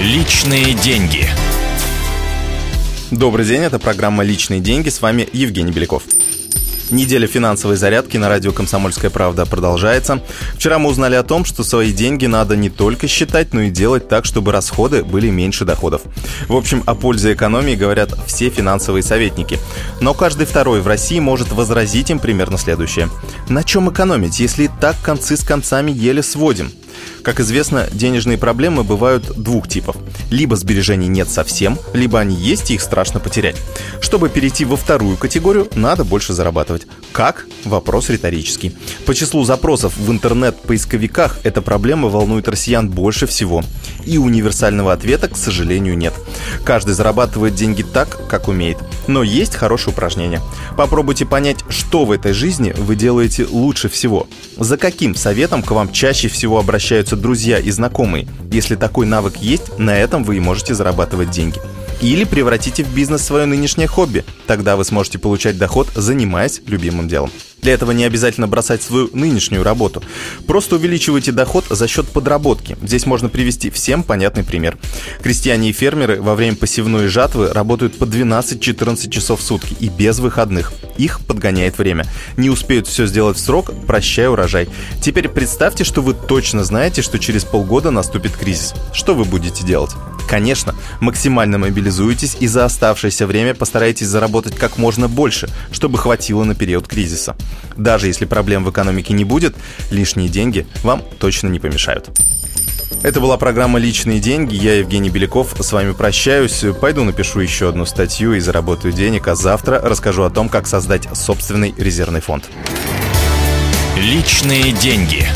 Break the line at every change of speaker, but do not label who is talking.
Личные деньги.
Добрый день, это программа «Личные деньги». С вами Евгений Беляков. Неделя финансовой зарядки на радио «Комсомольская правда» продолжается. Вчера мы узнали о том, что свои деньги надо не только считать, но и делать так, чтобы расходы были меньше доходов. В общем, о пользе экономии говорят все финансовые советники. Но каждый второй в России может возразить им примерно следующее. На чем экономить, если так концы с концами еле сводим? Как известно, денежные проблемы бывают двух типов. Либо сбережений нет совсем, либо они есть и их страшно потерять. Чтобы перейти во вторую категорию, надо больше зарабатывать. Как? Вопрос риторический. По числу запросов в интернет-поисковиках эта проблема волнует россиян больше всего. И универсального ответа, к сожалению, нет. Каждый зарабатывает деньги так, как умеет. Но есть хорошее упражнение. Попробуйте понять, что в этой жизни вы делаете лучше всего. За каким советом к вам чаще всего обращаются друзья и знакомые. Если такой навык есть, на этом вы и можете зарабатывать деньги. Или превратите в бизнес свое нынешнее хобби. Тогда вы сможете получать доход, занимаясь любимым делом. Для этого не обязательно бросать свою нынешнюю работу. Просто увеличивайте доход за счет подработки. Здесь можно привести всем понятный пример. Крестьяне и фермеры во время посевной жатвы работают по 12-14 часов в сутки и без выходных. Их подгоняет время. Не успеют все сделать в срок, прощай урожай. Теперь представьте, что вы точно знаете, что через полгода наступит кризис. Что вы будете делать? Конечно, максимально мобилизуйтесь и за оставшееся время постарайтесь заработать как можно больше, чтобы хватило на период кризиса. Даже если проблем в экономике не будет, лишние деньги вам точно не помешают. Это была программа «Личные деньги». Я Евгений Беляков. С вами прощаюсь. Пойду напишу еще одну статью и заработаю денег, а завтра расскажу о том, как создать собственный резервный фонд.
Личные деньги.